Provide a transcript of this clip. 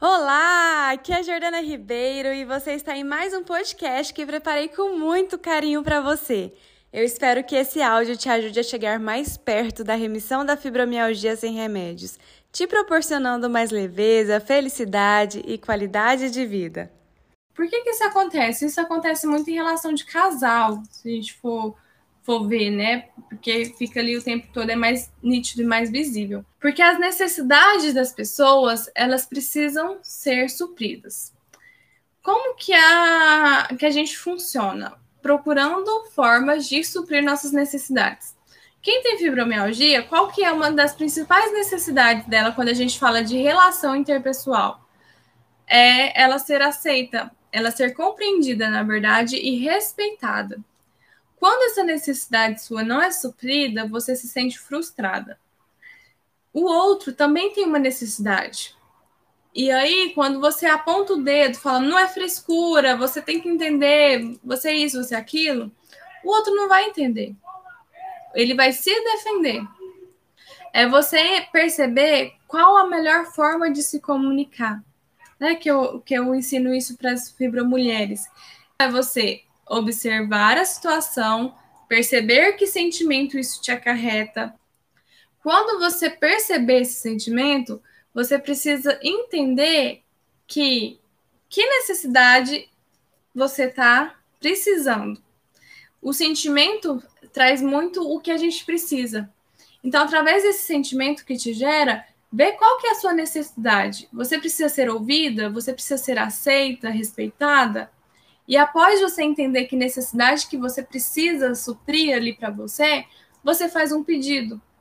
Olá, aqui é a Jordana Ribeiro e você está em mais um podcast que preparei com muito carinho para você. Eu espero que esse áudio te ajude a chegar mais perto da remissão da fibromialgia sem remédios, te proporcionando mais leveza, felicidade e qualidade de vida. Por que, que isso acontece? Isso acontece muito em relação de casal, se a gente for for ver, né? Porque fica ali o tempo todo, é mais nítido e mais visível. Porque as necessidades das pessoas, elas precisam ser supridas. Como que a, que a gente funciona? Procurando formas de suprir nossas necessidades. Quem tem fibromialgia, qual que é uma das principais necessidades dela quando a gente fala de relação interpessoal? É ela ser aceita, ela ser compreendida, na verdade, e respeitada. Quando essa necessidade sua não é suprida, você se sente frustrada. O outro também tem uma necessidade. E aí, quando você aponta o dedo, fala, não é frescura, você tem que entender, você é isso, você é aquilo, o outro não vai entender. Ele vai se defender. É você perceber qual a melhor forma de se comunicar. Né? Que, eu, que eu ensino isso para as fibromulheres. É você observar a situação, perceber que sentimento isso te acarreta. Quando você perceber esse sentimento, você precisa entender que que necessidade você está precisando. O sentimento traz muito o que a gente precisa. Então, através desse sentimento que te gera, vê qual que é a sua necessidade. Você precisa ser ouvida? Você precisa ser aceita, respeitada? E após você entender que necessidade que você precisa suprir ali para você, você faz um pedido.